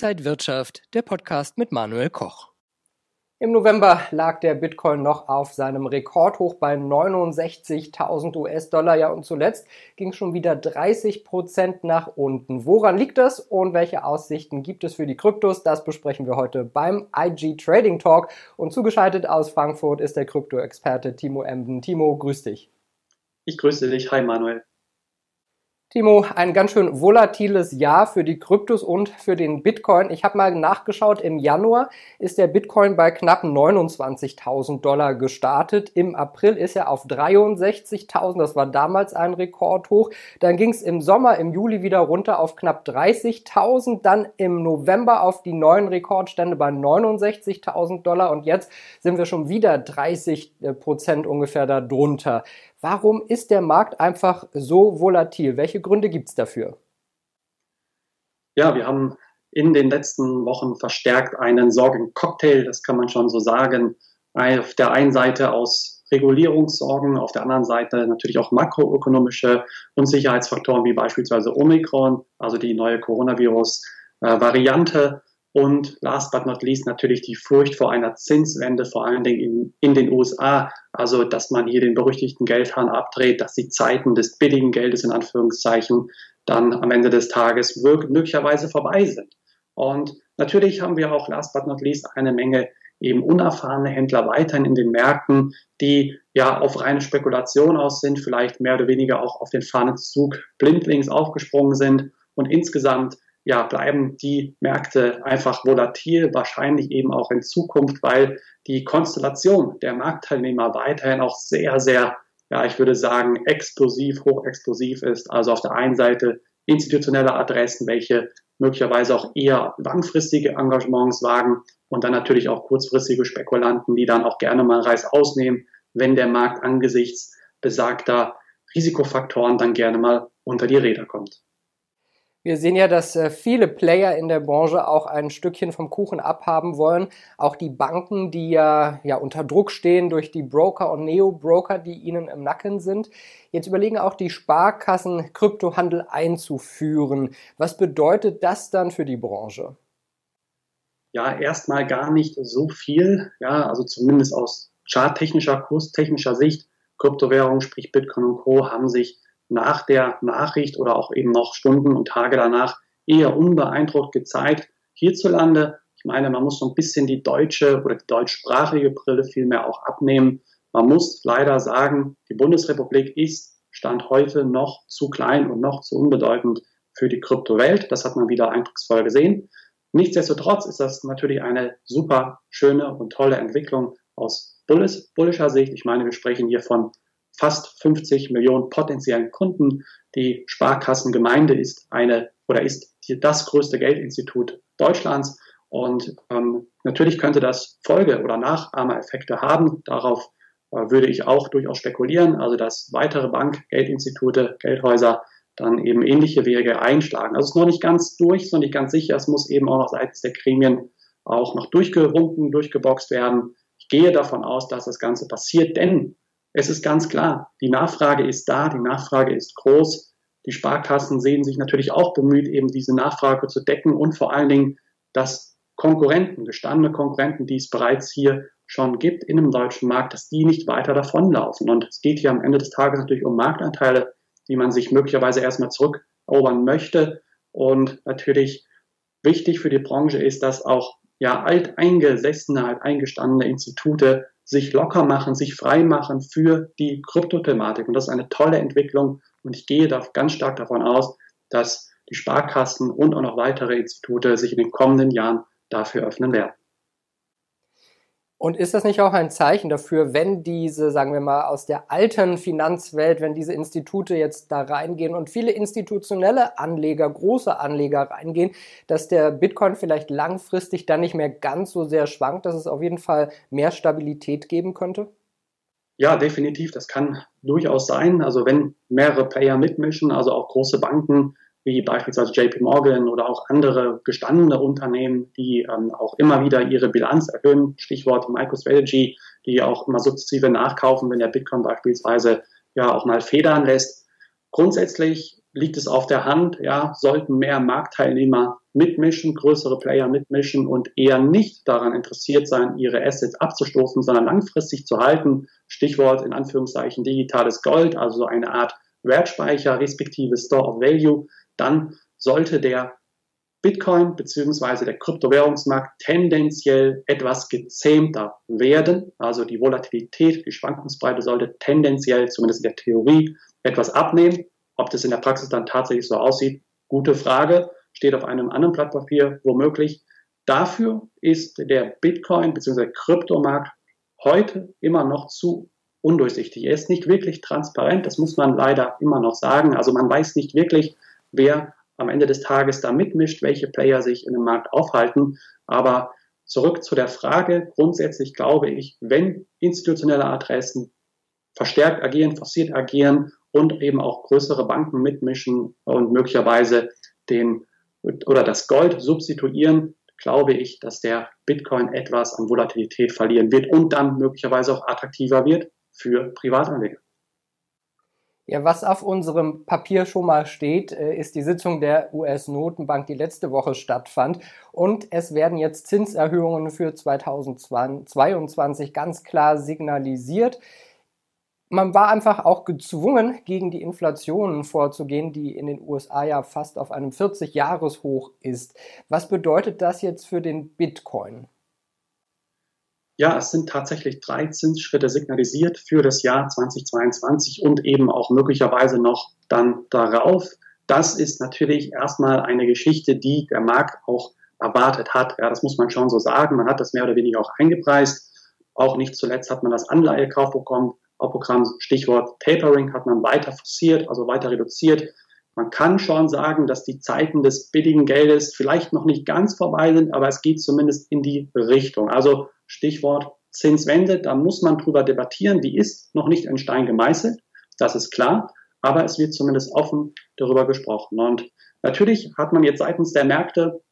Inside Wirtschaft, der Podcast mit Manuel Koch. Im November lag der Bitcoin noch auf seinem Rekordhoch bei 69.000 US-Dollar. Ja, und zuletzt ging schon wieder 30 Prozent nach unten. Woran liegt das und welche Aussichten gibt es für die Kryptos? Das besprechen wir heute beim IG Trading Talk. Und zugeschaltet aus Frankfurt ist der Krypto-Experte Timo Emden. Timo, grüß dich. Ich grüße dich. Hi, Manuel. Timo, ein ganz schön volatiles Jahr für die Kryptos und für den Bitcoin. Ich habe mal nachgeschaut, im Januar ist der Bitcoin bei knapp 29.000 Dollar gestartet. Im April ist er auf 63.000, das war damals ein Rekordhoch. Dann ging es im Sommer, im Juli wieder runter auf knapp 30.000, dann im November auf die neuen Rekordstände bei 69.000 Dollar und jetzt sind wir schon wieder 30 Prozent ungefähr darunter. Warum ist der Markt einfach so volatil? Welche Gründe gibt es dafür? Ja, wir haben in den letzten Wochen verstärkt einen Sorgencocktail, das kann man schon so sagen. Auf der einen Seite aus Regulierungssorgen, auf der anderen Seite natürlich auch makroökonomische Unsicherheitsfaktoren wie beispielsweise Omikron, also die neue Coronavirus-Variante. Und last but not least natürlich die Furcht vor einer Zinswende, vor allen Dingen in, in den USA. Also, dass man hier den berüchtigten Geldhahn abdreht, dass die Zeiten des billigen Geldes in Anführungszeichen dann am Ende des Tages möglicherweise vorbei sind. Und natürlich haben wir auch last but not least eine Menge eben unerfahrene Händler weiterhin in den Märkten, die ja auf reine Spekulation aus sind, vielleicht mehr oder weniger auch auf den Fahnenzug blindlings aufgesprungen sind und insgesamt ja, bleiben die Märkte einfach volatil, wahrscheinlich eben auch in Zukunft, weil die Konstellation der Marktteilnehmer weiterhin auch sehr, sehr, ja, ich würde sagen, explosiv, hochexplosiv ist. Also auf der einen Seite institutionelle Adressen, welche möglicherweise auch eher langfristige Engagements wagen und dann natürlich auch kurzfristige Spekulanten, die dann auch gerne mal Reis ausnehmen, wenn der Markt angesichts besagter Risikofaktoren dann gerne mal unter die Räder kommt. Wir sehen ja, dass äh, viele Player in der Branche auch ein Stückchen vom Kuchen abhaben wollen. Auch die Banken, die ja, ja unter Druck stehen durch die Broker und Neo-Broker, die ihnen im Nacken sind. Jetzt überlegen auch die Sparkassen, Kryptohandel einzuführen. Was bedeutet das dann für die Branche? Ja, erstmal gar nicht so viel. Ja, also zumindest aus charttechnischer, kurstechnischer Sicht. Kryptowährungen, sprich Bitcoin und Co. haben sich nach der Nachricht oder auch eben noch Stunden und Tage danach eher unbeeindruckt gezeigt. Hierzulande, ich meine, man muss so ein bisschen die deutsche oder die deutschsprachige Brille vielmehr auch abnehmen. Man muss leider sagen, die Bundesrepublik ist Stand heute noch zu klein und noch zu unbedeutend für die Kryptowelt. Das hat man wieder eindrucksvoll gesehen. Nichtsdestotrotz ist das natürlich eine super schöne und tolle Entwicklung aus bullischer Sicht. Ich meine, wir sprechen hier von fast 50 Millionen potenziellen Kunden. Die Sparkassengemeinde ist eine oder ist das größte Geldinstitut Deutschlands. Und ähm, natürlich könnte das Folge- oder Nachahmereffekte haben. Darauf äh, würde ich auch durchaus spekulieren. Also dass weitere Bank, Geldinstitute, Geldhäuser dann eben ähnliche Wege einschlagen. Also es ist noch nicht ganz durch, ist noch nicht ganz sicher. Es muss eben auch noch seitens der Gremien auch noch durchgewunken, durchgeboxt werden. Ich gehe davon aus, dass das Ganze passiert, denn es ist ganz klar, die Nachfrage ist da, die Nachfrage ist groß. Die Sparkassen sehen sich natürlich auch bemüht, eben diese Nachfrage zu decken und vor allen Dingen, dass Konkurrenten, gestandene Konkurrenten, die es bereits hier schon gibt in dem deutschen Markt, dass die nicht weiter davonlaufen. Und es geht hier am Ende des Tages natürlich um Marktanteile, die man sich möglicherweise erstmal zurückerobern möchte. Und natürlich wichtig für die Branche ist, dass auch ja alteingesessene, alteingestandene Institute sich locker machen, sich frei machen für die Kryptothematik. Und das ist eine tolle Entwicklung. Und ich gehe da ganz stark davon aus, dass die Sparkassen und auch noch weitere Institute sich in den kommenden Jahren dafür öffnen werden. Und ist das nicht auch ein Zeichen dafür, wenn diese, sagen wir mal, aus der alten Finanzwelt, wenn diese Institute jetzt da reingehen und viele institutionelle Anleger, große Anleger reingehen, dass der Bitcoin vielleicht langfristig dann nicht mehr ganz so sehr schwankt, dass es auf jeden Fall mehr Stabilität geben könnte? Ja, definitiv. Das kann durchaus sein. Also wenn mehrere Player mitmischen, also auch große Banken, wie beispielsweise JP Morgan oder auch andere gestandene Unternehmen, die ähm, auch immer wieder ihre Bilanz erhöhen, Stichwort MicroStrategy, die auch immer sukzessive nachkaufen, wenn der Bitcoin beispielsweise ja auch mal federn lässt. Grundsätzlich liegt es auf der Hand, ja, sollten mehr Marktteilnehmer mitmischen, größere Player mitmischen und eher nicht daran interessiert sein, ihre Assets abzustoßen, sondern langfristig zu halten. Stichwort in Anführungszeichen digitales Gold, also eine Art Wertspeicher respektive Store of Value, dann sollte der Bitcoin bzw. der Kryptowährungsmarkt tendenziell etwas gezähmter werden. Also die Volatilität, die Schwankungsbreite sollte tendenziell, zumindest in der Theorie, etwas abnehmen. Ob das in der Praxis dann tatsächlich so aussieht, gute Frage, steht auf einem anderen Blatt Papier womöglich. Dafür ist der Bitcoin bzw. Kryptomarkt heute immer noch zu undurchsichtig. Er ist nicht wirklich transparent, das muss man leider immer noch sagen. Also man weiß nicht wirklich, wer am Ende des Tages da mitmischt, welche Player sich in dem Markt aufhalten. Aber zurück zu der Frage, grundsätzlich glaube ich, wenn institutionelle Adressen verstärkt agieren, forciert agieren und eben auch größere Banken mitmischen und möglicherweise den oder das Gold substituieren, glaube ich, dass der Bitcoin etwas an Volatilität verlieren wird und dann möglicherweise auch attraktiver wird für Privatanleger. Ja, was auf unserem Papier schon mal steht, äh, ist die Sitzung der US-Notenbank, die letzte Woche stattfand. Und es werden jetzt Zinserhöhungen für 2022 ganz klar signalisiert. Man war einfach auch gezwungen, gegen die Inflation vorzugehen, die in den USA ja fast auf einem 40-Jahres-Hoch ist. Was bedeutet das jetzt für den Bitcoin? Ja, es sind tatsächlich drei Zinsschritte signalisiert für das Jahr 2022 und eben auch möglicherweise noch dann darauf. Das ist natürlich erstmal eine Geschichte, die der Markt auch erwartet hat. Ja, das muss man schon so sagen. Man hat das mehr oder weniger auch eingepreist. Auch nicht zuletzt hat man das Anleihekaufprogramm, Programm, Stichwort Tapering, hat man weiter forciert, also weiter reduziert. Man kann schon sagen, dass die Zeiten des billigen Geldes vielleicht noch nicht ganz vorbei sind, aber es geht zumindest in die Richtung. Also Stichwort Zinswende, da muss man drüber debattieren. Die ist noch nicht in Stein gemeißelt, das ist klar, aber es wird zumindest offen darüber gesprochen. Und natürlich hat man jetzt seitens der Märkte,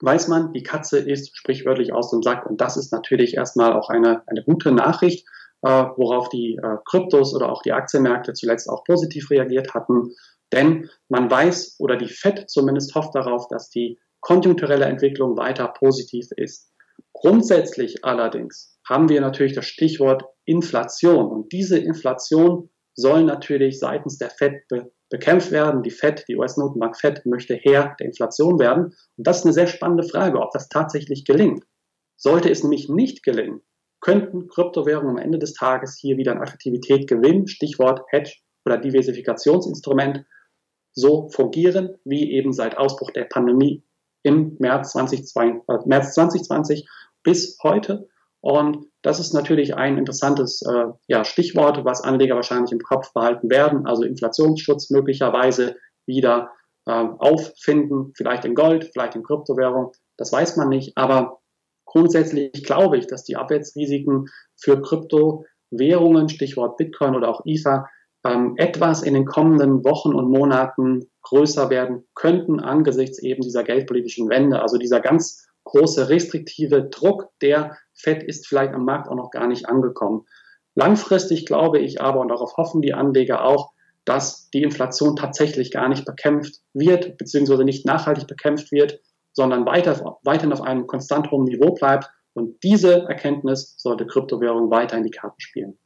weiß man, die Katze ist sprichwörtlich aus dem Sack. Und das ist natürlich erstmal auch eine, eine gute Nachricht, äh, worauf die äh, Kryptos oder auch die Aktienmärkte zuletzt auch positiv reagiert hatten. Denn man weiß oder die FED zumindest hofft darauf, dass die konjunkturelle Entwicklung weiter positiv ist. Grundsätzlich allerdings haben wir natürlich das Stichwort Inflation und diese Inflation soll natürlich seitens der Fed be bekämpft werden. Die Fed, die US-Notenbank Fed möchte Herr der Inflation werden. Und das ist eine sehr spannende Frage, ob das tatsächlich gelingt. Sollte es nämlich nicht gelingen, könnten Kryptowährungen am Ende des Tages hier wieder an Attraktivität gewinnen. Stichwort Hedge oder Diversifikationsinstrument so fungieren, wie eben seit Ausbruch der Pandemie im März 2020, äh, März 2020 bis heute. Und das ist natürlich ein interessantes äh, ja, Stichwort, was Anleger wahrscheinlich im Kopf behalten werden. Also Inflationsschutz möglicherweise wieder äh, auffinden, vielleicht in Gold, vielleicht in Kryptowährung. Das weiß man nicht. Aber grundsätzlich glaube ich, dass die Abwärtsrisiken für Kryptowährungen, Stichwort Bitcoin oder auch Ether, ähm, etwas in den kommenden Wochen und Monaten größer werden könnten angesichts eben dieser geldpolitischen Wende. Also dieser ganz große restriktive Druck der FED ist vielleicht am Markt auch noch gar nicht angekommen. Langfristig glaube ich aber, und darauf hoffen die Anleger auch, dass die Inflation tatsächlich gar nicht bekämpft wird, beziehungsweise nicht nachhaltig bekämpft wird, sondern weiter, weiterhin auf einem konstant hohen Niveau bleibt. Und diese Erkenntnis sollte Kryptowährung weiter in die Karten spielen.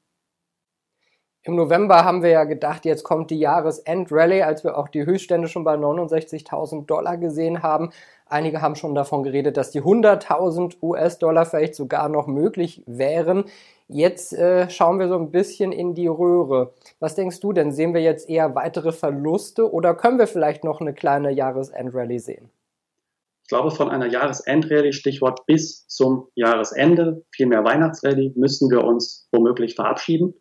Im November haben wir ja gedacht, jetzt kommt die Jahresend-Rallye, als wir auch die Höchststände schon bei 69.000 Dollar gesehen haben. Einige haben schon davon geredet, dass die 100.000 US-Dollar vielleicht sogar noch möglich wären. Jetzt äh, schauen wir so ein bisschen in die Röhre. Was denkst du denn? Sehen wir jetzt eher weitere Verluste oder können wir vielleicht noch eine kleine Jahresend-Rallye sehen? Ich glaube, von einer Jahresend-Rallye, Stichwort bis zum Jahresende, vielmehr Weihnachtsrallye, müssen wir uns womöglich verabschieden.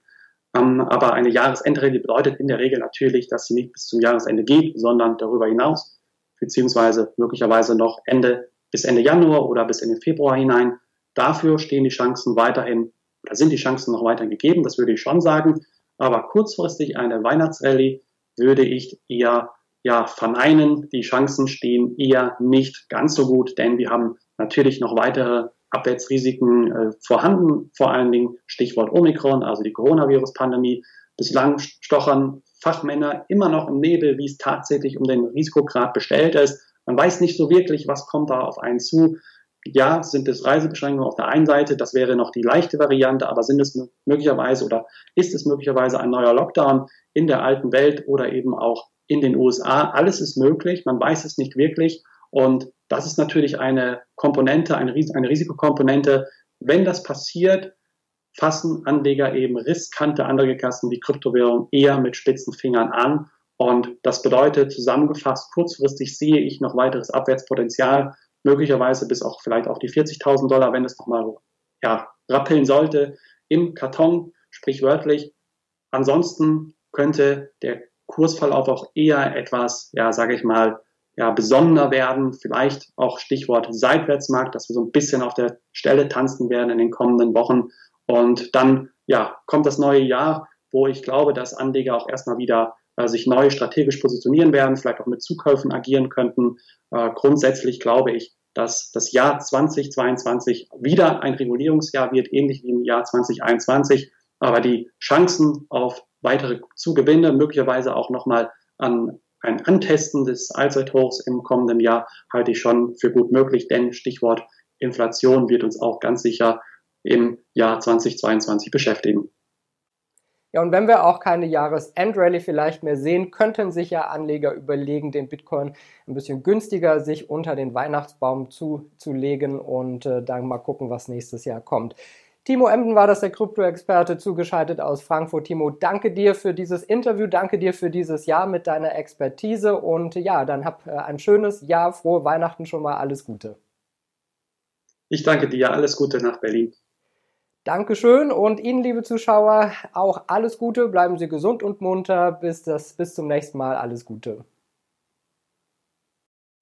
Ähm, aber eine Jahresendrallye bedeutet in der Regel natürlich, dass sie nicht bis zum Jahresende geht, sondern darüber hinaus, beziehungsweise möglicherweise noch Ende bis Ende Januar oder bis in den Februar hinein. Dafür stehen die Chancen weiterhin oder sind die Chancen noch weiterhin gegeben, das würde ich schon sagen. Aber kurzfristig eine Weihnachtsrallye würde ich eher ja, verneinen. Die Chancen stehen eher nicht ganz so gut, denn wir haben natürlich noch weitere Abwärtsrisiken äh, vorhanden, vor allen Dingen Stichwort Omikron, also die Coronavirus-Pandemie. Bislang stochern Fachmänner immer noch im Nebel, wie es tatsächlich um den Risikograd bestellt ist. Man weiß nicht so wirklich, was kommt da auf einen zu. Ja, sind es Reisebeschränkungen auf der einen Seite, das wäre noch die leichte Variante, aber sind es möglicherweise oder ist es möglicherweise ein neuer Lockdown in der alten Welt oder eben auch in den USA? Alles ist möglich, man weiß es nicht wirklich und das ist natürlich eine Komponente, eine, eine Risikokomponente. Wenn das passiert, fassen Anleger eben riskante Anlagekassen wie Kryptowährung eher mit spitzen Fingern an. Und das bedeutet zusammengefasst, kurzfristig sehe ich noch weiteres Abwärtspotenzial, möglicherweise bis auch vielleicht auf die 40.000 Dollar, wenn es nochmal ja, rappeln sollte, im Karton, sprichwörtlich. Ansonsten könnte der Kursverlauf auch eher etwas, ja, sage ich mal, ja, besonderer werden, vielleicht auch Stichwort Seitwärtsmarkt, dass wir so ein bisschen auf der Stelle tanzen werden in den kommenden Wochen und dann ja, kommt das neue Jahr, wo ich glaube, dass Anleger auch erstmal wieder äh, sich neu strategisch positionieren werden, vielleicht auch mit Zukäufen agieren könnten. Äh, grundsätzlich glaube ich, dass das Jahr 2022 wieder ein Regulierungsjahr wird, ähnlich wie im Jahr 2021. Aber die Chancen auf weitere Zugewinne, möglicherweise auch nochmal an ein Antesten des Allzeithochs im kommenden Jahr, halte ich schon für gut möglich, denn Stichwort Inflation wird uns auch ganz sicher im Jahr 2022 beschäftigen. Ja, und wenn wir auch keine Jahresendrallye vielleicht mehr sehen, könnten sich ja Anleger überlegen, den Bitcoin ein bisschen günstiger sich unter den Weihnachtsbaum zuzulegen und äh, dann mal gucken, was nächstes Jahr kommt. Timo Emden war das, der Krypto-Experte, zugeschaltet aus Frankfurt. Timo, danke dir für dieses Interview, danke dir für dieses Jahr mit deiner Expertise und ja, dann hab äh, ein schönes Jahr, frohe Weihnachten schon mal, alles Gute. Ich danke dir, alles Gute nach Berlin. Dankeschön und Ihnen, liebe Zuschauer, auch alles Gute. Bleiben Sie gesund und munter. Bis, das, bis zum nächsten Mal. Alles Gute.